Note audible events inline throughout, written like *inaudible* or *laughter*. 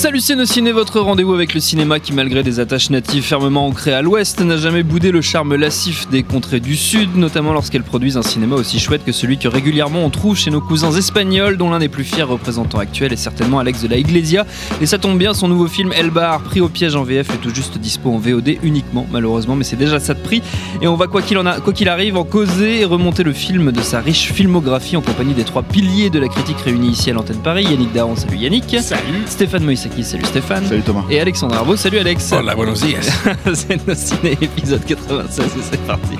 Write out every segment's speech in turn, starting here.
Salut Ciné, votre rendez-vous avec le cinéma qui, malgré des attaches natives fermement ancrées à l'ouest, n'a jamais boudé le charme lascif des contrées du sud, notamment lorsqu'elles produisent un cinéma aussi chouette que celui que régulièrement on trouve chez nos cousins espagnols, dont l'un des plus fiers représentants actuels est certainement Alex de la Iglesia. Et ça tombe bien, son nouveau film El Bar, pris au piège en VF, est tout juste dispo en VOD uniquement, malheureusement, mais c'est déjà ça de prix. Et on va, quoi qu'il en a, quoi qu'il arrive, en causer et remonter le film de sa riche filmographie en compagnie des trois piliers de la critique réunis ici à l'antenne Paris. Yannick Daron, salut Yannick. Salut. Stéphane Salut Stéphane. Salut Thomas. Et Alexandre Arbo, salut Alex. Hola, buenos *laughs* días. c'est nos ciné épisode 96 et c'est parti.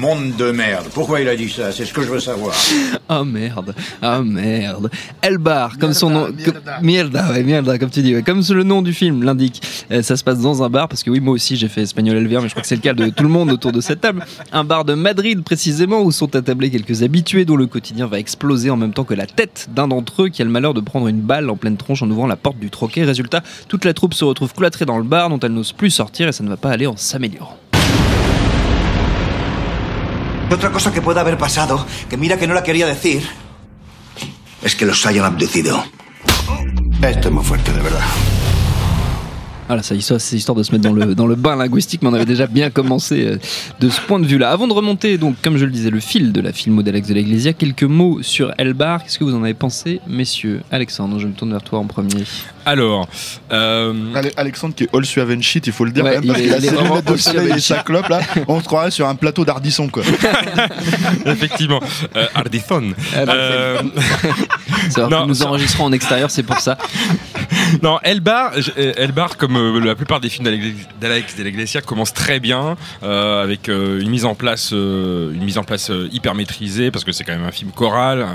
Monde de merde. Pourquoi il a dit ça? C'est ce que je veux savoir. Oh *laughs* merde, oh merde. Elbar, comme son nom, comme- mierda, ouais, mierda, comme tu dis, ouais. comme le nom du film l'indique. Euh, ça se passe dans un bar, parce que oui, moi aussi j'ai fait espagnol LVR, mais je crois que c'est le cas de tout le monde autour de cette table. Un bar de Madrid précisément, où sont attablés quelques habitués dont le quotidien va exploser en même temps que la tête d'un d'entre eux qui a le malheur de prendre une balle en pleine tronche en ouvrant la porte du troquet. Résultat, toute la troupe se retrouve cloîtrée dans le bar dont elle n'ose plus sortir et ça ne va pas aller en s'améliorant. Otra cosa que pueda haber pasado, que mira que no la quería decir, Es que los hayan abducido. Esto es muy fuerte, de verdad. Voilà, ça, histoire- c'est histoire de se mettre dans le, dans le bain linguistique, mais on avait déjà bien commencé euh, de ce point de vue-là. Avant de remonter, donc, comme je le disais, le fil de la filmo d'Alex de l'Eglésia, quelques mots sur Elbar. Qu'est-ce que vous en avez pensé, messieurs? Alexandre, je me tourne vers toi en premier. Alors, euh, Ale- Alexandre qui est all suave shit, il faut le dire Ouais, même, parce il est- qu'il a ses lunettes de soleil et sa clope là, on se croirait sur un plateau d'Ardisson quoi. *laughs* effectivement, euh. Euh, C'est *laughs* vrai Non, que nous enregistrons en extérieur, c'est pour ça. *laughs* non, Elbar, euh, Elbar, comme euh, la plupart des films d'Alex- de l'Iglesia, commence très bien euh, avec euh, une mise en place, une mise en place hyper maîtrisée parce que c'est quand même un film choral,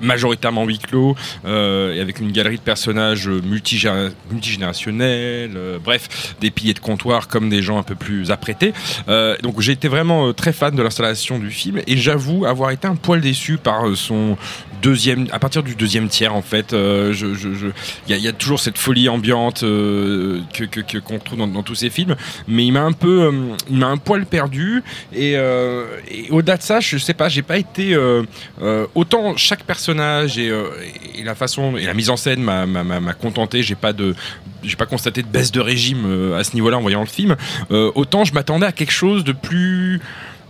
majoritairement huis clos, et avec une galerie de personnages multigé- multigénérationnels, bref, des piliers de comptoir comme des gens un peu plus apprêtés. Donc j'ai été vraiment très fan de l'installation du film et j'avoue avoir été un poil déçu par son deuxième, à partir du deuxième tiers en fait. euh, je, je, je- il y, il y a toujours cette folie ambiante euh, que qu'on retrouve dans, tous ces films, mais il m'a un peu, euh, il m'a un poil perdu. Et, euh, et au-delà de ça, je sais pas, j'ai pas été autant chaque personnage et, et la façon et la mise en scène m'a contenté. J'ai pas de, j'ai pas constaté de baisse de régime à ce niveau-là en voyant le film. Autant je m'attendais à quelque chose de plus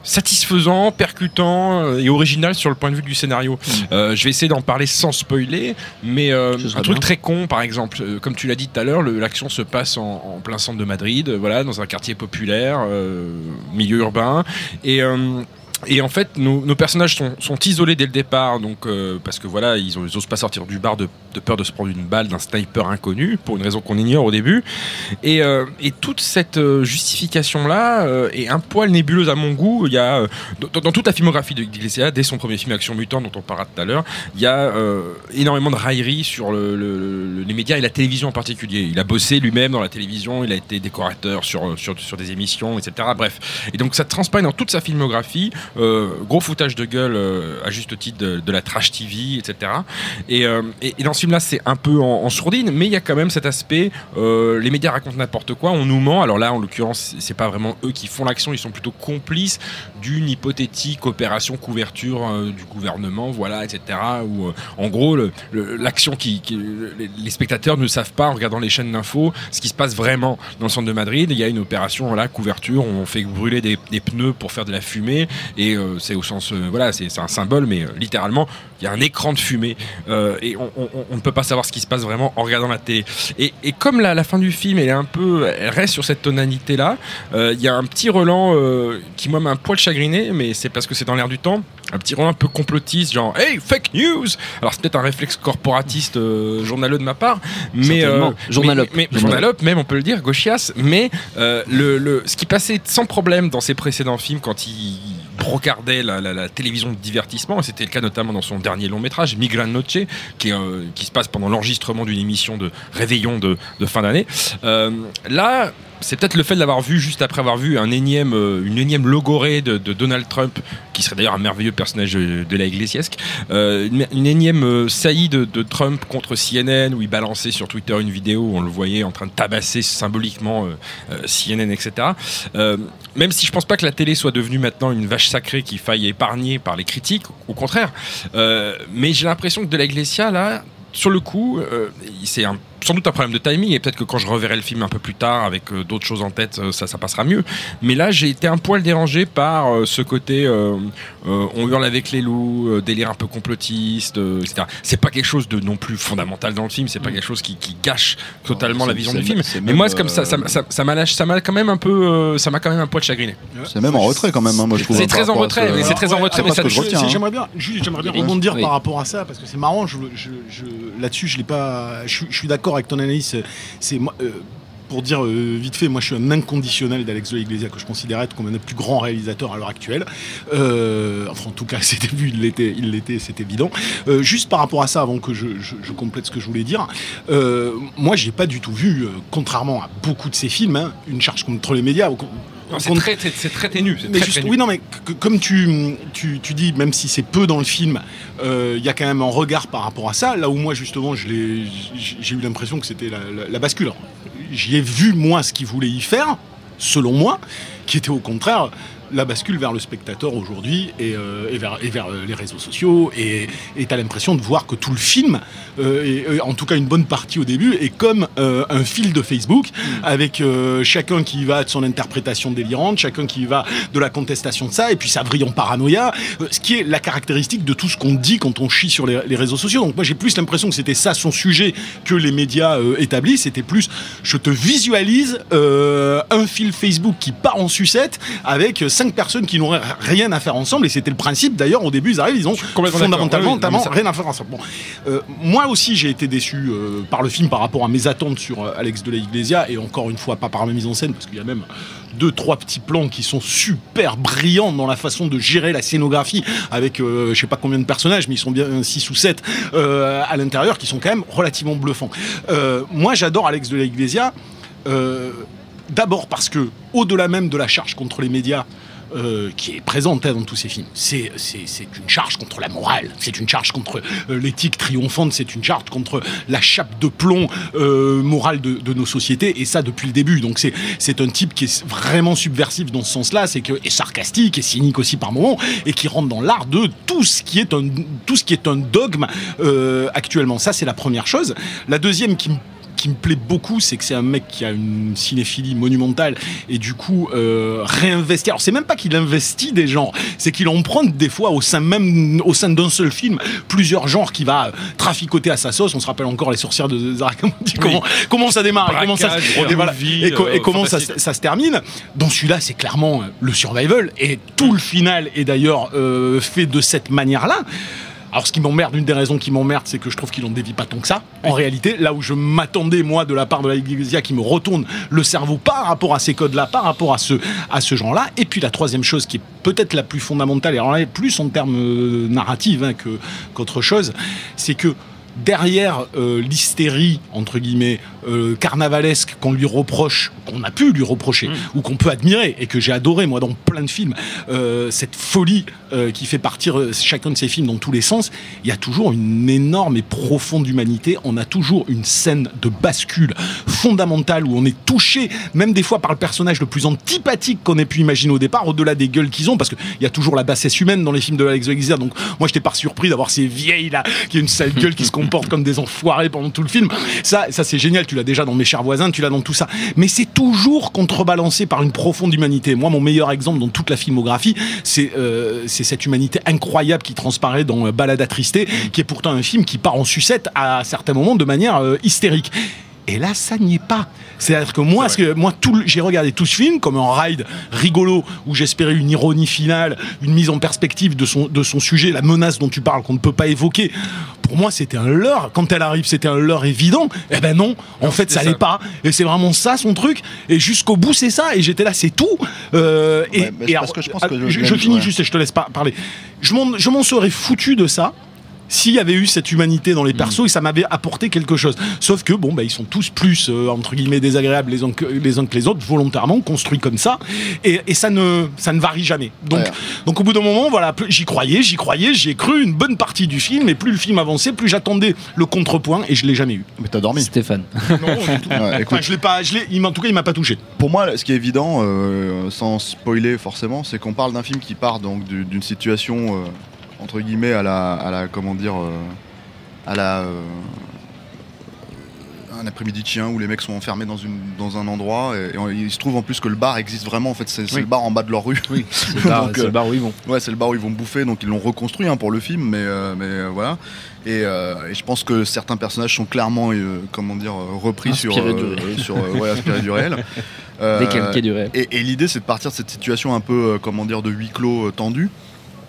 satisfaisant, percutant euh, et original sur le point de vue du scénario. Euh, je vais essayer d'en parler sans spoiler, mais euh, un truc bien. très con, par exemple, euh, comme tu l'as dit tout à l'heure, l'action se passe en, en plein centre de Madrid, euh, voilà, dans un quartier populaire, euh, milieu urbain, et euh, et en fait, nos, personnages sont, isolés dès le départ, donc euh, parce que voilà, ils, ont- ils osent pas sortir du bar de, peur de se prendre une balle d'un sniper inconnu pour une raison qu'on ignore au début. Et, euh, et toute cette euh, justification-là euh, est un poil nébuleuse à mon goût. Il y a euh, dans, dans toute la filmographie de Iglesia, dès son premier film Action Mutant dont on parlera tout à l'heure, il y a énormément de railleries sur le- le- les médias et la télévision en particulier. Il a bossé lui-même dans la télévision, il a été décorateur sur, sur, sur des émissions, etc. Bref. Et donc ça transparaît dans toute sa filmographie. Euh, gros foutage de gueule euh, à juste titre de, la trash TV, etc. Et, euh, et, et dans ce film-là, c'est un peu en, sourdine, mais il y a quand même cet aspect. les médias racontent n'importe quoi, on nous ment. Alors là, en l'occurrence, c'est pas vraiment eux qui font l'action, ils sont plutôt complices d'une hypothétique opération couverture euh, du gouvernement, voilà, etc. Euh, en gros, l'action qui, les, spectateurs ne savent pas en regardant les chaînes d'infos ce qui se passe vraiment dans le centre de Madrid. Il y a une opération, couverture, on fait brûler des, pneus pour faire de la fumée, et euh, c'est au sens, voilà, c'est un symbole, mais littéralement, il y a un écran de fumée, euh, et on, on- on ne peut pas savoir ce qui se passe vraiment en regardant la télé. Et, et comme la, la fin du film, elle est un peu, elle reste sur cette tonalité-là, euh, il y a un petit relan euh, qui moi m'a un poil chagriné, mais c'est parce que c'est dans l'air du temps. un petit rôle un peu complotiste, genre hey fake news. Alors c'est peut-être un réflexe corporatiste euh, journaleux de ma part, mais. Journalope. mais, mais- journalope même on peut le dire, gauchias. Mais euh, le, le- ce qui passait sans problème dans ses précédents films quand il brocardait la, télévision de divertissement, c'était le cas notamment dans son dernier long métrage, Migran Noche, qui, euh, qui se passe pendant l'enregistrement d'une émission de réveillon de, de fin d'année. Euh, là, c'est peut-être le fait de l'avoir vu juste après avoir vu un énième, euh, une énième logorée de, Donald Trump, qui serait d'ailleurs un merveilleux personnage euh, de la Iglesiasque, euh, une, énième saillie de, Trump contre CNN, où il balançait sur Twitter une vidéo où on le voyait en train de tabasser symboliquement CNN, etc. Même si je pense pas que la télé soit devenue maintenant une vache sacrée qu'il faille épargner par les critiques, au contraire. Mais j'ai l'impression que de la Iglesia, là, sur le coup, c'est un- sans doute un problème de timing et peut-être que quand je reverrai le film un peu plus tard avec euh, d'autres choses en tête, euh, ça, ça passera mieux. Mais là, j'ai été un poil dérangé par euh, ce côté euh, euh, on hurle avec les loups, euh, délire un peu complotiste, euh, etc. C'est pas quelque chose de non plus fondamental dans le film, c'est pas quelque chose qui, qui gâche totalement Non, la vision du film. Mais moi, c'est comme ça, ça, ça, ça m'a lâché- ça m'a quand même un peu, euh, ça m'a quand même un poil chagriné. C'est même en retrait quand même, hein, moi je trouve. C'est hein, très en retrait, mais c'est très en retrait, hein. J'aimerais bien, j'aimerais bien rebondir par rapport à ça parce que c'est marrant. Là-dessus, je l'ai pas. Je, suis- suis avec ton analyse. C'est moi. euh, pour dire euh, vite fait, moi je suis un inconditionnel d'Alex de Iglesia que je considérais être comme un des plus grands réalisateurs à l'heure actuelle. Euh, enfin, en tout cas, *laughs* c'était vu, il l'était, il l'était, c'est évident. Juste par rapport à ça, avant que je, complète ce que je voulais dire, moi j'ai pas du tout vu, contrairement à beaucoup de ces films, hein, une charge contre les médias. C'est très, très ténu. c'est mais très juste- ténu. oui, non, mais que- comme tu, tu, tu dis, même si c'est peu dans le film, euh, il y a quand même un regard par rapport à ça. Là où moi, justement, j'ai eu l'impression que c'était la, la- la bascule. J'y ai vu, moi, ce qu'il voulait y faire, selon moi, qui était au contraire la bascule vers le spectateur aujourd'hui et, euh, et vers, et vers euh, les réseaux sociaux. Et tu as l'impression de voir que tout le film, euh, et, en tout cas une bonne partie au début, est comme euh, un fil de Facebook, avec euh, chacun qui va de son interprétation délirante, chacun qui va de la contestation de ça, et puis ça vrille en paranoïa, ce qui est la caractéristique de tout ce qu'on dit quand on chie sur les, les réseaux sociaux. Donc moi j'ai plus l'impression que c'était ça son sujet que les médias établissent, c'était plus je te visualise un fil Facebook qui part en sucette avec euh, cinq personnes qui n'auraient rien à faire ensemble, et c'était le principe d'ailleurs au début ils arrivent, ils ont fondamentalement oui, rien à faire ensemble. Bon. Euh, moi aussi, j'ai été déçu euh, par le film par rapport à mes attentes sur euh, Alex de la Iglesia, et encore une fois, pas par la mise en scène, parce qu'il y a même deux, trois petits plans qui sont super brillants dans la façon de gérer la scénographie, avec euh, je sais pas combien de personnages, mais ils sont bien 6 ou 7 à l'intérieur, qui sont quand même relativement bluffants. Euh, moi, j'adore Alex de la Iglesia. euh, D'abord parce que, au-delà même de la charge contre les médias, euh, qui est présente dans tous ces films. C'est, une charge contre la morale, c'est une charge contre euh, l'éthique triomphante, c'est une charge contre la chape de plomb euh, morale de, nos sociétés, et ça depuis le début. Donc c'est, un type qui est vraiment subversif dans ce sens-là, c'est que, et sarcastique, et cynique aussi par moments, et qui rentre dans l'art de tout ce qui est un, tout ce qui est un dogme actuellement. Ça, c'est la première chose. La deuxième qui me qui me plaît beaucoup, c'est que c'est un mec qui a une cinéphilie monumentale et du coup euh, réinvestir. Alors c'est même pas qu'il investit des genres, c'est qu'il en prend des fois au sein même au sein d'un seul film plusieurs genres qui va euh, traficoter à sa sauce. On se rappelle encore les sorcières de Zarakamudi. Comment comment ça démarre et comment ça se- et, voilà. Rodoville, et, co- et euh, comment ça, se- ça se termine. Dans celui-là, c'est clairement euh, le survival et tout le final est d'ailleurs euh, fait de cette manière-là. Alors, ce qui m'emmerde, une des raisons qui m'emmerde, c'est que je trouve qu'il en dévie pas tant que ça. En réalité, là où je m'attendais, moi, de la part de la Iglesia, qui me retourne le cerveau par rapport à ces codes-là, par rapport à ce, à ce genre-là. Et puis, la troisième chose qui est peut-être la plus fondamentale, et alors là, plus en termes euh, narratifs hein, que- qu'autre chose, c'est que derrière euh, l'hystérie, entre guillemets, euh, carnavalesque qu'on lui reproche, qu'on a pu lui reprocher, ou qu'on peut admirer, et que j'ai adoré, moi, dans plein de films, euh, cette folie euh, qui fait partir euh, chacun de ces films dans tous les sens, il y a toujours une énorme et profonde humanité. On a toujours une scène de bascule fondamentale où on est touché, même des fois par le personnage le plus antipathique qu'on ait pu imaginer au départ, au-delà des gueules qu'ils ont, parce qu'il y a toujours la bassesse humaine dans les films de Alex Wexler. Donc moi, j'étais pas surpris d'avoir ces vieilles là, qui ont une sale gueule, qui se comportent comme des enfoirés pendant tout le film. Ça, ça c'est génial. Tu l'as déjà dans Mes chers voisins, tu l'as dans tout ça. Mais c'est toujours contrebalancé par une profonde humanité. Moi, mon meilleur exemple dans toute la filmographie, c'est euh, cette humanité incroyable qui transparaît dans euh, Balade attristé, qui est pourtant un film qui part en sucette à certains moments de manière euh, hystérique. Et là, ça n'y est pas. C'est-à-dire que moi, que moi, tout, j'ai regardé tout ce film comme un ride rigolo où j'espérais une ironie finale, une mise en perspective de son, de son sujet, la menace dont tu parles qu'on ne peut pas évoquer. Pour moi, c'était un leurre. Quand elle arrive, c'était un leurre évident. Eh ben non, en fait, ça l'est ça. pas. Et c'est vraiment ça son truc. Et jusqu'au bout, c'est ça. Et j'étais là, c'est tout. Euh, et Ouais, parce que je pense que je, le- je finis ouais. juste et je te laisse pas parler. Je m'en, je m'en serais foutu de ça s'il y avait eu cette humanité dans les persos et ça m'avait apporté quelque chose. Sauf que bon, bah, ils sont tous plus euh, entre guillemets désagréables les uns, que, les uns que les autres, volontairement construits comme ça, et, et ça ne ça ne varie jamais. Donc Ouais. donc au bout d'un moment, voilà, plus- j'y croyais, j'y croyais, j'y ai cru une bonne partie du film, et plus le film avançait, plus j'attendais le contrepoint et je l'ai jamais eu. Mais t'as dormi. Stéphane. Non, du tout. *laughs* Ouais, écoute, Enfin, je l'ai pas, je l'ai, en tout cas, il m'a pas touché. pour moi, ce qui est évident, euh, sans spoiler forcément, c'est qu'on parle d'un film qui part donc d'une situation euh, entre guillemets à la, à la comment dire, euh, à la euh, un après-midi chien où les mecs sont enfermés dans, une, dans un endroit et, et on- il se trouve en plus que le bar existe vraiment en fait c'est Oui. le bar en bas de leur rue Oui, *laughs* c'est le bar, euh, le où ils vont. Ouais, c'est le bar où ils vont bouffer, donc ils l'ont reconstruit hein, pour le film, mais, euh, mais euh, voilà. Et, euh, et je pense que certains personnages sont clairement, euh, comment dire, euh, repris sur, Inspirés du euh, réel. sur euh, ouais, inspirés du réel. *laughs* Euh, Décalqué du réel. Et, et l'idée, c'est de partir de cette situation un peu, euh, comment dire, de huis clos euh, tendu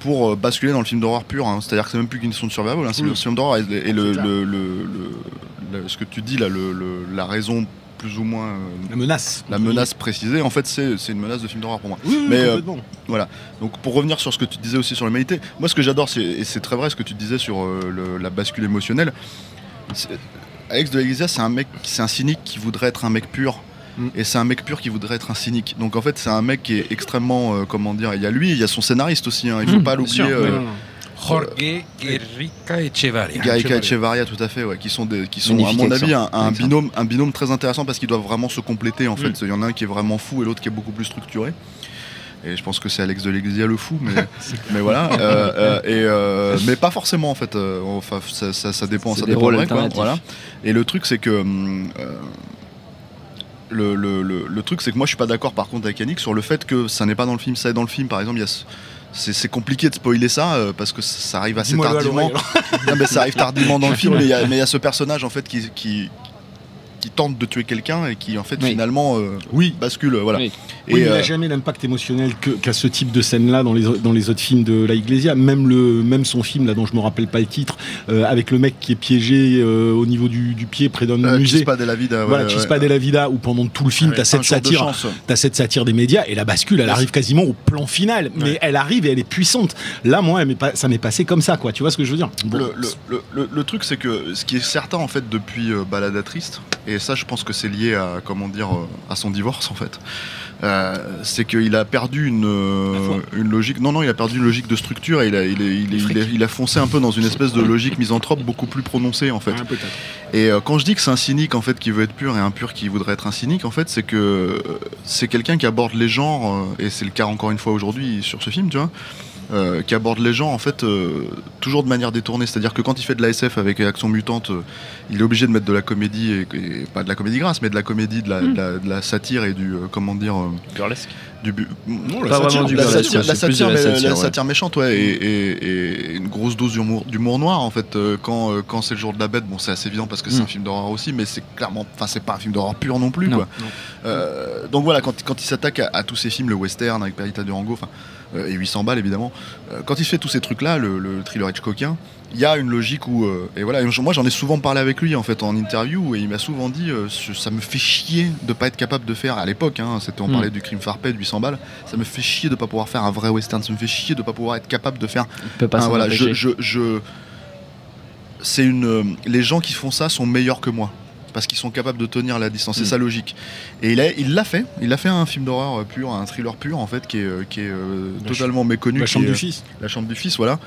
pour euh, basculer dans le film d'horreur pur. hein. C'est-à-dire que c'est même plus qu'une question de survival, hein, c'est le film d'horreur. Et, et le, ce que tu dis là, la raison plus ou moins, euh, La menace. la menace précisée, en fait, c'est une menace de film d'horreur pour moi. Oui, oui, Mais, euh, complètement. Donc pour revenir sur ce que tu disais aussi sur l'humanité, moi ce que j'adore, c'est- et c'est très vrai ce que tu disais sur euh, le- la bascule émotionnelle, Alex de l'Iglesia c'est un mec, c'est un cynique qui voudrait être un mec pur. Mm. Et c'est un mec pur qui voudrait être un cynique. Donc en fait, c'est un mec qui est extrêmement, euh, comment dire, il y a lui, il y a son scénariste aussi. hein, il faut Mm, pas l'oublier. euh. Jorge Guerrica Echevarria. Gaïka Echevarria, tout à fait, ouais, qui sont, des, qui sont à mon avis un, binôme, un binôme très intéressant parce qu'ils doivent vraiment se compléter en fait. Mm. Il y en a un qui est vraiment fou et l'autre qui est beaucoup plus structuré. Et je pense que c'est Alex de l'Exia le fou, mais, *laughs* mais voilà. Euh, euh, *laughs* et, euh, mais pas forcément en fait. enfin, ça, ça, ça dépend, ça dépend voilà. Et le truc c'est que hum, euh, le, le, le, le truc c'est que moi je suis pas d'accord par contre avec Yannick sur le fait que ça n'est pas dans le film, ça est dans le film. Par exemple, c'est c'est compliqué de spoiler ça euh, parce que ça arrive assez tardivement. Non, mais ça arrive tardivement dans le *laughs* film, mais il y a- mais il y, a ce personnage en fait qui, qui, qui tente de tuer quelqu'un et qui en fait Oui. finalement euh, Oui. bascule. Voilà. Oui. Et, oui, il euh, n'a jamais l'impact émotionnel qu'a ce type de scène-là dans les, dans les autres films de La Iglesia. Même, le, même son film, là, dont je me rappelle pas le titre, euh, avec le mec qui est piégé euh, au niveau du, du pied près d'un euh, musée. Chispa della Vida, ouais, voilà, ouais, Chispa ouais. della Vida, où pendant tout le film, Ouais, t'as cette de satire, chance. t'as cette satire des médias, et la bascule, elle arrive quasiment au plan final. Mais elle arrive et elle est puissante. Là, moi, elle m'est pas- ça m'est passé comme ça, quoi. Tu vois ce que je veux dire? Bon, Le, le- le- truc, c'est que ce qui est certain en fait depuis euh, Balada Triste, et ça, je pense que c'est lié à comment dire euh, à son divorce en fait. euh, c'est qu'il a perdu une, euh, une logique. Non, non, il a perdu une logique de structure et il a, il, il il foncé un peu dans une espèce de logique misanthrope beaucoup plus prononcée en fait. Ouais. Et euh, quand je dis que c'est un cynique en fait qui veut être pur et un pur qui voudrait être un cynique, en fait, c'est que c'est quelqu'un qui aborde les genres, et c'est le cas encore une fois aujourd'hui sur ce film, tu vois, euh, qui aborde les genres en fait euh, toujours de manière détournée. C'est-à-dire que quand il fait de la SF avec Action Mutante, euh, il est obligé de mettre de la comédie et, et pas de la comédie grasse, mais de la comédie, de la, de la- de la satire et du euh, comment dire. euh, Burlesque. Du bu- Non, la Pas satire, vraiment du la satire, la satire, mais la méchante, ouais, et, et- et une grosse dose d'humour, d'humour noir en fait. euh, quand euh, quand c'est le jour de la bête, bon, c'est assez évident parce que c'est Mm. un film d'horreur aussi, mais c'est clairement, enfin, c'est pas un film d'horreur pur non plus, Non, quoi. Euh, donc voilà, quand, quand il s'attaque à, à tous ces films, le western avec Perita Durango, enfin, euh, et 800 balles évidemment, euh, quand il fait tous ces trucs-là, le, le thriller Hitchcockien, il y a une logique où, euh, et voilà, et moi j'en ai souvent parlé avec lui en fait en interview, et il m'a souvent dit, euh, ce- ça me fait chier de pas être capable de faire, à l'époque, hein, c'était, on Mm. parlait du crime farpé de 800 balles, ça me fait chier de pas pouvoir faire un vrai western, ça me fait chier de pas pouvoir être capable de faire Il peut pas ah, s'en voilà, je, empêcher. je, je- c'est une. euh, Les gens qui font ça sont meilleurs que moi parce qu'ils sont capables de tenir la distance. C'est Mm. sa logique. Et il a, il l'a fait. Il a fait un film d'horreur euh, pur, un thriller pur en fait, qui est, euh, qui est euh, La totalement méconnu. La qui chambre est, du fils. La chambre du fils, voilà.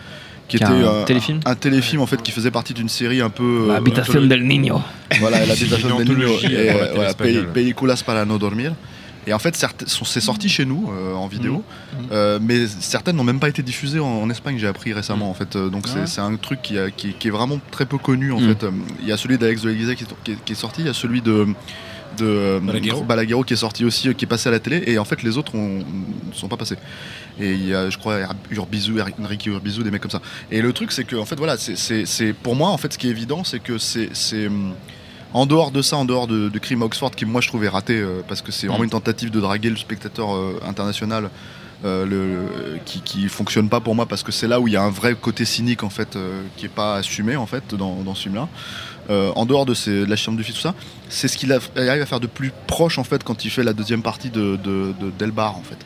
Qui était un euh, téléfilm un, téléfilm en fait qui faisait partie d'une série un peu euh, L'habitation del Niño. voilà, la *laughs* C'est Habitación une del Niño et, euh, euh, voilà, Películas para no dormir. Et en fait, c'est sorti chez nous euh, en vidéo, Mhm. euh, mais certaines n'ont même pas été diffusées en, en Espagne. J'ai appris récemment en fait. Donc c'est- Ouais. c'est un truc qui, a- qui- qui est vraiment très peu connu en fait. Il y a celui d'Alex de l'Église qui, qui est sorti, il y a celui de de euh, Balaguerro. Balaguerro qui est sorti aussi, euh, qui est passé à la télé, et en fait les autres ne sont pas passés. Et il y a, je crois, Urbizu, Enrique Urbizu, des mecs comme ça. Et le truc, c'est que, en fait, voilà, c'est- pour moi, en fait, ce qui est évident, c'est que c'est hum, En dehors de ça, en dehors de, de Crime Oxford, qui moi je trouvais raté, euh, parce que c'est vraiment une tentative de draguer le spectateur euh, international, euh, le, qui, qui fonctionne pas pour moi, parce que c'est là où il y a un vrai côté cynique en fait, qui est pas assumé en fait dans, dans ce film-là. Euh, en dehors de, la chambre du fils, tout ça, c'est ce qu'il a- il arrive à faire de plus proche en fait quand il fait la deuxième partie de, de, de Delbar en fait.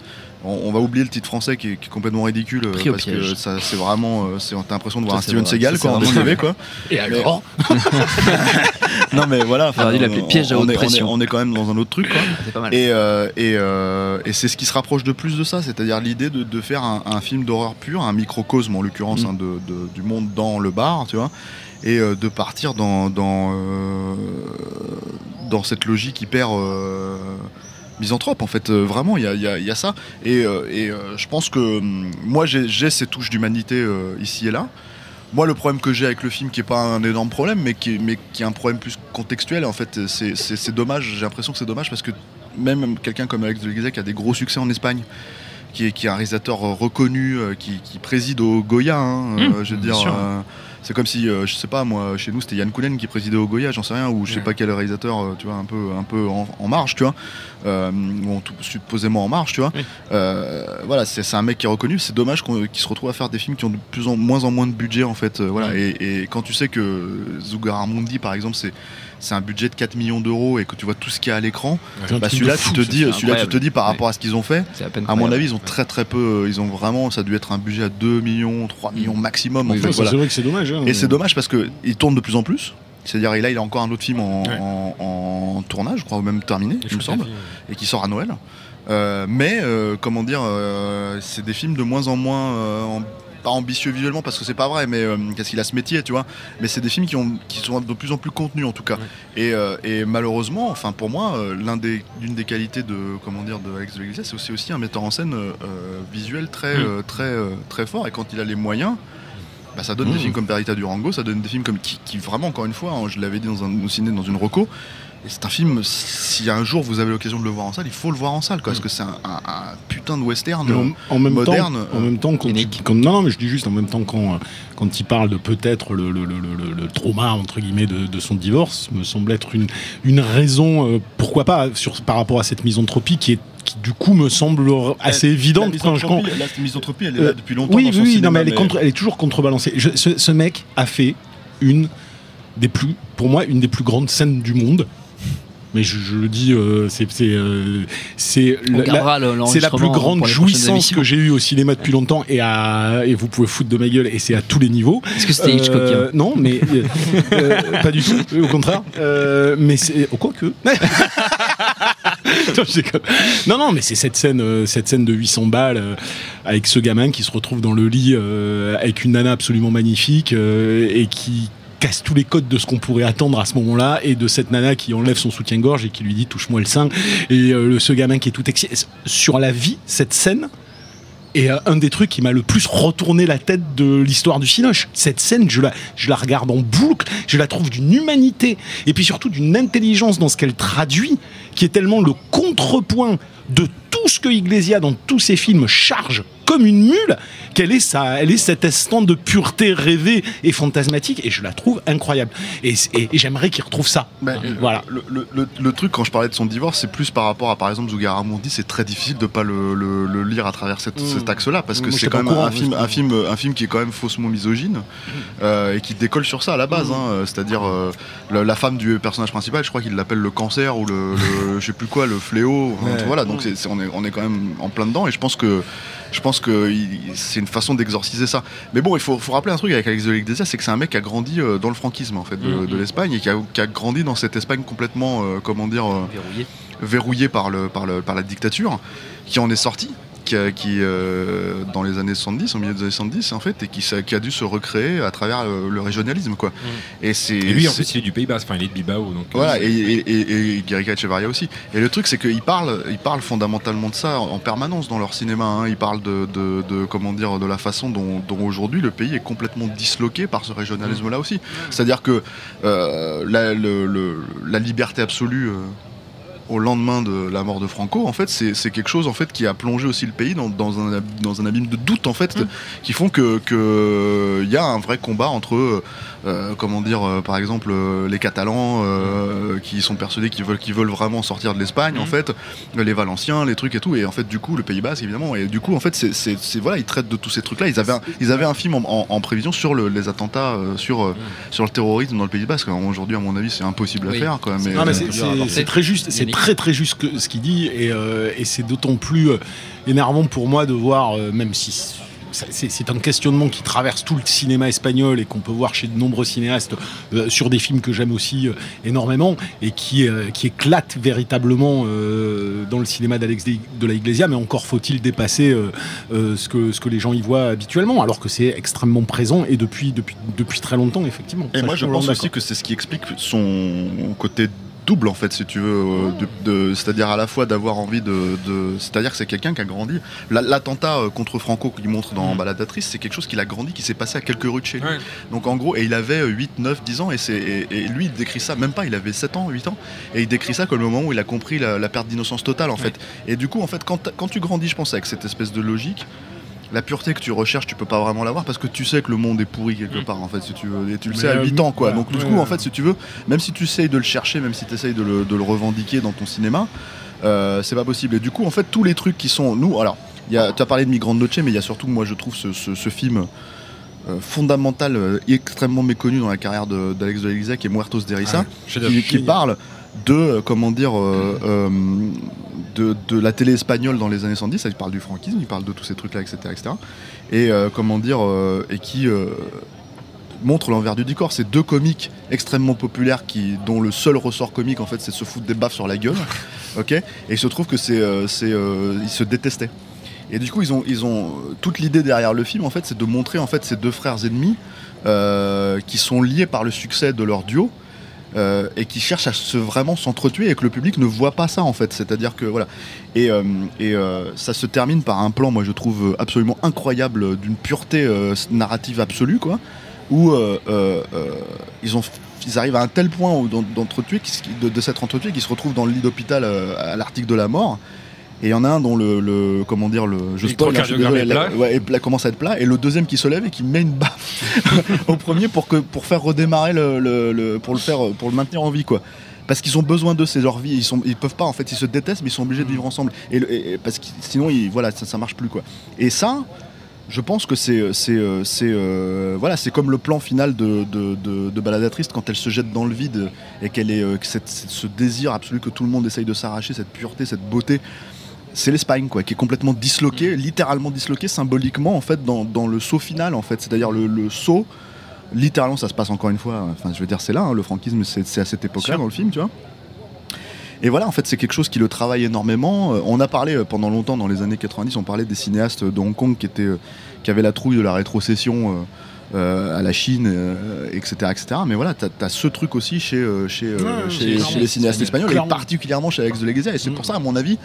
On, on va oublier le titre français qui est, qui est complètement ridicule euh, parce piège. que ça c'est vraiment, euh, t'as l'impression de voir Ça, un Steven. Seagal quoi, en DCV quoi. Et alors *laughs* Non mais voilà, enfin, dû l'appeler on- piège à haute on est- pression. On est quand même dans un autre truc quoi. C'est pas mal. Et, euh, et, et c'est ce qui se rapproche de plus de ça, c'est-à-dire l'idée de, de faire un, un film d'horreur pur, un microcosme en l'occurrence Mm. hein, de- de- du monde dans le bar, tu vois, et euh, de partir dans, dans, euh, dans cette logique hyper euh, misanthrope en fait. Euh, vraiment, il y a, y a- y a ça. Et, euh, et, euh, je pense que hum, moi j'ai ces touches d'humanité ici et là. Moi, le problème que j'ai avec le film, qui est pas un énorme problème, mais qui est, mais qui est un problème plus contextuel, en fait, c'est- dommage. J'ai l'impression que c'est dommage parce que même quelqu'un comme Alex de qui a des gros succès en Espagne, qui est, qui est un réalisateur reconnu, qui, qui préside au Goya, hein, Mmh, je veux dire. C'est comme si, euh, je sais pas, moi, chez nous, c'était Yann Koulen qui présidait au Goya, j'en sais rien, ou je sais Ouais. pas quel réalisateur, euh, tu vois, un peu, un peu en, en marge, tu vois, euh, ou en tout- supposément en marge, tu vois. Oui. Voilà, c'est un mec qui est reconnu. C'est dommage qu'il se retrouve à faire des films qui ont de plus en moins en moins de budget, en fait. voilà. Et, et quand tu sais que Zugaramundi, par exemple, c'est c'est un budget de 4 millions d'euros et que tu vois tout ce qu'il y a à l'écran, bah celui-là tu te dis, celui-là tu te dis par rapport à ce qu'ils ont fait. À mon avis, ils ont très très peu. Ils ont vraiment, ça a dû être un budget à 2 millions, 3 millions maximum. en fait, ça, voilà. C'est vrai que c'est dommage. hein. Et c'est dommage parce qu'il tourne de plus en plus. C'est-à-dire, là, il a encore un autre film en, Ouais. en- en tournage, je crois, ou même terminé, il me semble, et qui sort à Noël. Euh, mais, euh, comment dire, euh, c'est des films de moins en moins. en- pas ambitieux visuellement parce que c'est pas vrai, mais euh, parce qu'il a ce métier, tu vois. Mais c'est des films qui, ont, qui sont de plus en plus contenus en tout cas. Et, euh, et malheureusement, enfin pour moi, euh, des, l'une des qualités de comment dire de Alex de l'Église, c'est aussi, aussi un metteur en scène euh, visuel très Mm. très très fort. Et quand il a les moyens, bah, ça donne des Mm. films comme Perita Durango, ça donne des films comme qui, qui vraiment encore une fois, hein, je l'avais dit dans un au ciné dans une reco. Et c'est un film, si un jour vous avez l'occasion de le voir en salle, il faut le voir en salle, quoi, parce que c'est un, un- un putain de western. En, en même moderne, temps, en même temps, quand, quand- non, non, mais je dis juste en même temps quand, euh, quand il parle de peut-être le, le, le, le- le trauma entre guillemets de, de son divorce, me semble être une, une raison, euh, pourquoi pas, sur, par rapport à cette misanthropie qui est qui du coup me semble assez évidente quand, la misanthropie, elle est là Euh, depuis longtemps. oui, dans oui, son oui, non, mais elle est, contre- elle est toujours contrebalancée. Je- ce, ce mec a fait une des plus, pour moi, une des plus grandes scènes du monde. Mais je, je le dis, euh, c'est c'est euh, c'est la- la- plus grande jouissance que j'ai eue au cinéma depuis longtemps et, à, et vous pouvez foutre de ma gueule et c'est à tous les niveaux. Est-ce que c'était Hitchcockien Euh, Non, mais euh, euh, pas du tout, au contraire. Euh, mais c'est oh, quoi que. *laughs* Non, non, mais c'est cette scène, euh, cette scène de 800 balles euh, avec ce gamin qui se retrouve dans le lit euh, avec une nana absolument magnifique euh, et qui casse tous les codes de ce qu'on pourrait attendre à ce moment-là et de cette nana qui enlève son soutien-gorge et qui lui dit touche-moi le sein et euh, ce gamin qui est tout excité sur la vie cette scène est euh, un des trucs qui m'a le plus retourné la tête de l'histoire du Cinoche. Cette scène, je la, je la regarde en boucle, je la trouve d'une humanité et puis surtout d'une intelligence dans ce qu'elle traduit qui est tellement le contrepoint de tout ce que Iglesia dans tous ses films charge comme une mule qu'elle est ça, elle est cet instant de pureté rêvée et fantasmatique et je la trouve incroyable. Et, et- et j'aimerais qu'il retrouve ça. Ben, euh, Voilà. Le, le- le- le truc, quand je parlais de son divorce, c'est plus par rapport à, par exemple, Zugaramundi, c'est très difficile de pas le, lire à travers cette- Mm. cet axe-là, parce que c'est quand même courant, un film, un, film, un film qui est quand même faussement misogyne, euh, et qui décolle sur ça à la base, Mm. hein, euh, c'est-à-dire euh, la, la femme du personnage principal, je crois qu'il l'appelle le cancer, ou le, *laughs* je sais plus quoi, le fléau, Ouais. voilà, donc on, est, on est quand même en plein dedans, et je pense que je pense que c'est une façon d'exorciser ça. Mais bon, il faut, faut rappeler un truc avec Alex de l'Iglesia, c'est que c'est un mec qui a grandi euh, dans le franquisme en fait de, Mhm. de l'Espagne et qui a, qui a grandi dans cette Espagne complètement, euh, comment dire, euh, Verrouillé. verrouillée par, le, par, le, par la dictature, qui en est sorti, qui, a- qui euh, dans les années 70, au milieu des années 70 en fait, et qui, a dû se recréer à travers le régionalisme quoi. Et c'est Et lui, en plus, il est du Pays Basque, enfin, il est de Bilbao. Donc, voilà, euh, et, et, et, et Echevarria aussi. Et le truc, c'est qu'ils parlent, ils parlent fondamentalement de ça en, en permanence dans leur cinéma. hein. Ils parlent de, de, de, comment dire, de la façon dont, dont aujourd'hui le pays est complètement disloqué par ce régionalisme-là aussi. C'est-à-dire que euh, la, le- le- la liberté absolue. euh, au lendemain de la mort de Franco, en fait, c'est quelque chose en fait qui a plongé aussi le pays dans, dans un, ab- dans un abîme de doute en fait, qui font que que il y a un vrai combat entre euh, comment dire, euh, par exemple, euh, les Catalans euh, qui sont persuadés qu'ils veulent, qu'ils veulent vraiment sortir de l'Espagne, en fait, les Valenciens, les trucs et tout, et en fait, du coup, le Pays Basque, évidemment, et du coup, en fait, c'est, c'est, c'est- voilà, ils traitent de tous ces trucs-là. Ils avaient, un, ils avaient un film en, en- en prévision sur le- les attentats, euh, sur, euh, sur le terrorisme dans le Pays Basque. Alors, Aujourd'hui, à mon avis, c'est impossible Oui. à faire, quoi. Mais, Non, mais c'est- très juste, c'est très très juste que- ce qu'il dit, et, euh, et c'est d'autant plus énervant pour moi de voir, euh, même si c'est un questionnement qui traverse tout le cinéma espagnol et qu'on peut voir chez de nombreux cinéastes euh, sur des films que j'aime aussi euh, énormément et qui, euh, qui éclate véritablement euh, dans le cinéma d'Alex de la Iglesia, mais encore faut-il dépasser ce, que, ce que les gens y voient habituellement, alors que c'est extrêmement présent et depuis, depuis, depuis très longtemps, effectivement. Et Ça, moi, suis je pense aussi que c'est ce qui explique son côté double, en fait, si tu veux. euh, de- de- c'est-à-dire à la fois d'avoir envie de. de- c'est-à-dire que c'est quelqu'un qui a grandi. La- L'attentat euh, contre Franco qu'il montre dans Baladatrice, c'est quelque chose qu'il a grandi, qui s'est passé à quelques rues de chez lui. Ouais. Donc en gros, et il avait euh, 8, 9, 10 ans, et, c'est, et, et lui, il décrit ça, même pas, il avait 7 ans, 8 ans, et il décrit ça comme le moment où il a compris la, la perte d'innocence totale, en fait. Et du coup, en fait, quand, quand tu grandis, je pense, avec cette espèce de logique, la pureté que tu recherches, tu peux pas vraiment l'avoir parce que tu sais que le monde est pourri quelque Mm. part, en fait, si tu veux. Et tu le Mais, sais à euh, 8 ans, quoi. Donc, du Ouais, coup, en fait, si tu veux, même si tu essayes de le chercher, même si tu essayes de le, de le revendiquer dans ton cinéma, euh, c'est pas possible. Et du coup, en fait, tous les trucs qui sont. Nous, alors, tu as parlé de Migrant Noche, mais il y a surtout, moi, je trouve ce, ce- ce film. euh, fondamental, euh, extrêmement méconnu dans la carrière de- d'Alex de qui est Muertos de Risa, Chef-d'œuvre. qui, qui parle de, euh, comment dire, euh, euh, de, de la télé espagnole dans les années 70, il parle du franquisme, il parle de tous ces trucs-là, etc., etc. Et comment dire, et qui montre l'envers du décor. C'est deux comiques extrêmement populaires qui, dont le seul ressort comique, en fait, c'est de se foutre des baffes sur la gueule, *laughs* ok Et il se trouve que c'est, euh, c'est, euh, ils se détestaient. Et du coup, ils ont, ils ont toute l'idée derrière le film, en fait, c'est de montrer en fait ces deux frères ennemis euh, qui sont liés par le succès de leur duo. Euh, et qui cherchent à se vraiment s'entretuer et que le public ne voit pas ça en fait. C'est-à-dire que voilà. Et, euh, euh, ça se termine par un plan moi je trouve absolument incroyable d'une pureté narrative absolue quoi. Où ils ont ils arrivent à un tel point d'entretuer de, de s'être entretués qu'ils se retrouvent dans le lit d'hôpital à l'article de la mort et il y en a un dont le, le- comment dire le je spoil, hein, je désolé, est la- plat. ouais, et plat- commence à être plat et le deuxième qui se lève et qui met une baffe *laughs* au premier pour que pour faire redémarrer le, le- le- pour le faire pour le maintenir en vie quoi parce qu'ils ont besoin d'eux, c'est leur vie. Ils sont, ils peuvent pas en fait, ils se détestent, mais ils sont obligés de vivre ensemble. Et, le- et- et parce que sinon, ils, voilà, ça, ça marche plus quoi. Et ça, je pense que c'est, c'est, euh, c'est, euh, voilà, c'est comme le plan final de, de, de, de Baladatrice quand elle se jette dans le vide et qu'elle est, euh, que cette- cette- ce désir absolu que tout le monde essaye de s'arracher, cette pureté, cette beauté. C'est l'Espagne quoi, qui est complètement disloquée, littéralement disloquée symboliquement en fait dans, dans le saut final en fait, c'est-à-dire le, le saut littéralement ça se passe encore une fois enfin je veux dire c'est là hein, le franquisme c'est à cette époque là Sûr. dans le film tu vois et voilà en fait c'est quelque chose qui le travaille énormément Euh, on a parlé euh, pendant longtemps dans les années 90 on parlait des cinéastes de Hong Kong qui étaient euh, qui avaient la trouille de la rétrocession à la Chine, etc., etc. Mais voilà, t'as as ce truc aussi chez, chez, Ouais, chez, les cinéastes espagnols, et particulièrement chez Alex de Iglesia. Et c'est Mm. pour ça, à mon avis,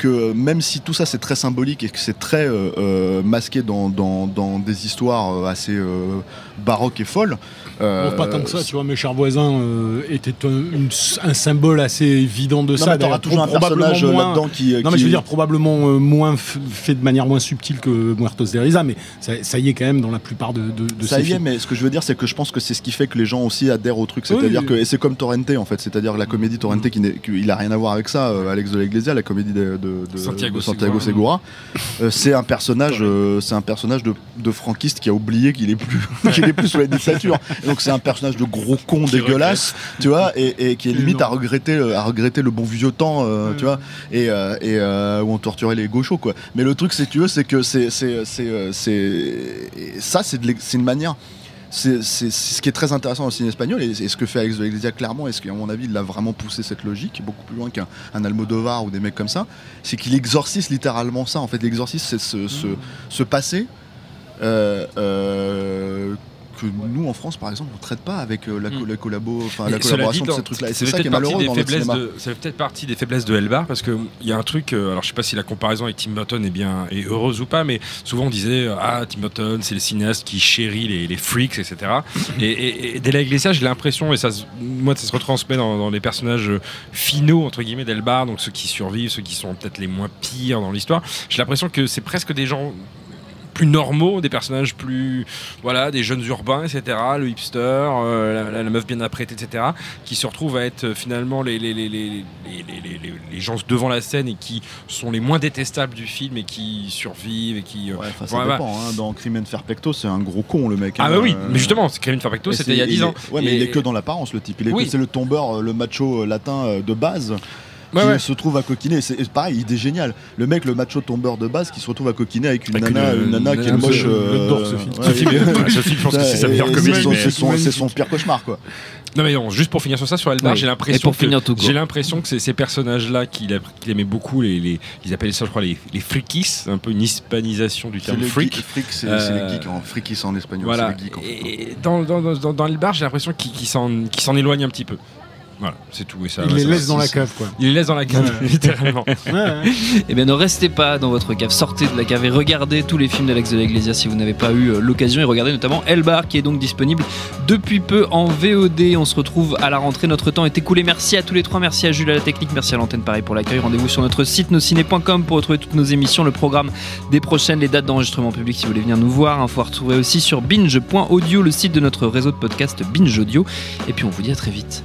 que même si tout ça c'est très symbolique et que c'est très euh, euh, masqué dans, dans, des histoires euh, assez euh, baroques et folles, euh, Bon, pas tant que ça, tu vois, mes chers voisins euh, étaient un, une- un symbole assez évident de non, ça. mais t'auras toujours un personnage euh, moins- là-dedans qui, Non, mais je veux dire probablement euh, moins f- fait de manière moins subtile que Muertos de Risa, mais ça, ça y est quand même dans la plupart de, de, de ça ces y est, mais ce que je veux dire, c'est que je pense que c'est ce qui fait que les gens aussi adhèrent au truc. C'est-à-dire Oui. que, et c'est comme Torrente en fait, c'est-à-dire la comédie Torrente qui n'est, qui- il a rien à voir avec ça, euh, Alex de la Iglesia, la comédie de, de- de- Santiago de Santiago Segura. Euh, c'est un personnage, euh, c'est un personnage de, de franquiste qui a oublié qu'il est plus, *laughs* qu'il est plus sous la dictature. Donc c'est un personnage de gros con Qui dégueulasse, tu vois, et, et qui est limite à regretter, à regretter le bon vieux temps, euh, Ouais. tu vois, et, euh, et euh, où on torturait les gauchos, quoi. Mais le truc, c'est tu veux, c'est que c'est, c'est, euh, ça, c'est, une manière. C'est, ce qui est très intéressant dans le cinéma espagnol et, et ce que fait Alex de la Iglesia clairement, et ce qu'à mon avis il a vraiment poussé cette logique beaucoup plus loin qu'un un Almodovar ou des mecs comme ça, c'est qu'il exorcise littéralement ça. En fait, l'exorcise, c'est ce, ce, ce passé euh, euh, que nous en France par exemple on traite pas avec euh, la, co- Mm. la collabo, la collaboration dit, de ces trucs-là. Et c'est ça qui peut-être est partie malheureux des dans notre faiblesses cinéma. de- Ça fait peut-être partie des faiblesses de Elbar parce qu'il y a un truc. euh, alors je sais pas si la comparaison avec Tim Burton est bien est heureuse ou pas, mais souvent on disait euh, ah Tim Burton c'est le cinéaste qui chérit les, les freaks etc. et, et, et dès la j'ai l'impression et ça se- moi ça se retransmet dans, dans les personnages finaux entre guillemets d'Elbar donc ceux qui survivent ceux qui sont peut-être les moins pires dans l'histoire. J'ai l'impression que c'est presque des gens plus normaux, des personnages plus voilà, des jeunes urbains, etc. Le hipster, euh, la, la- la meuf bien apprêtée, etc. Qui se retrouvent à être finalement les, gens devant la scène et qui sont les moins détestables du film et qui survivent et qui. euh, Ouais, ça dépend. hein. Dans Crime and Perfecto, c'est un gros con le mec. Ah hein. bah oui, Euh, mais justement, Perfecto, et c'était il y a 10 est- ans. Ouais, mais Et- il est que dans l'apparence le type. Il est Oui. que- c'est le tombeur, euh, le macho euh, latin de base. Ouais, qui ouais. se trouve à coquiner. C'est et pareil, il est génial. Le mec, le macho tombeur de base, qui se retrouve à coquiner avec une Avec nana, une- une, nana qui est moche. ce film. je pense que c'est sa meilleure comédie. c'est son- pire cauchemar, quoi. Non mais non, juste pour finir sur ça, sur Elbar, Oui. j'ai l'impression pour que finir tout court. j'ai l'impression que c'est ces personnages-là qu'il a- qu'il aimait beaucoup, les, les, ils appelaient ça, je crois, les, les freakies, un peu une hispanisation du terme les freak. c'est Euh, c'est les geeks en freakies en espagnol. Voilà. C'est les geeks en fait. Et dans, dans, dans, dans Elbar, j'ai l'impression qu'il qu'il s'en s'en éloigne un petit peu. Voilà, c'est tout. Et ça, Il ouais, les ça- laisse dans la cave, quoi. Il les laisse dans la cave, *laughs* littéralement. Eh bien, ne restez pas dans votre cave, sortez de la cave et regardez tous les films d'Alex de la Iglesia si vous n'avez pas eu euh, l'occasion et regardez notamment Elbar qui est donc disponible depuis peu en VOD. On se retrouve à la rentrée, notre temps est écoulé. Merci à tous les trois, merci à Jules à la technique, merci à l'antenne pareil pour l'accueil. Rendez-vous sur notre site nosciné.com pour retrouver toutes nos émissions, le programme des prochaines, les dates d'enregistrement public si vous voulez venir nous voir. Info à retrouver aussi sur binge.audio, le site de notre réseau de podcast Binge Audio. Et puis on vous dit à très vite.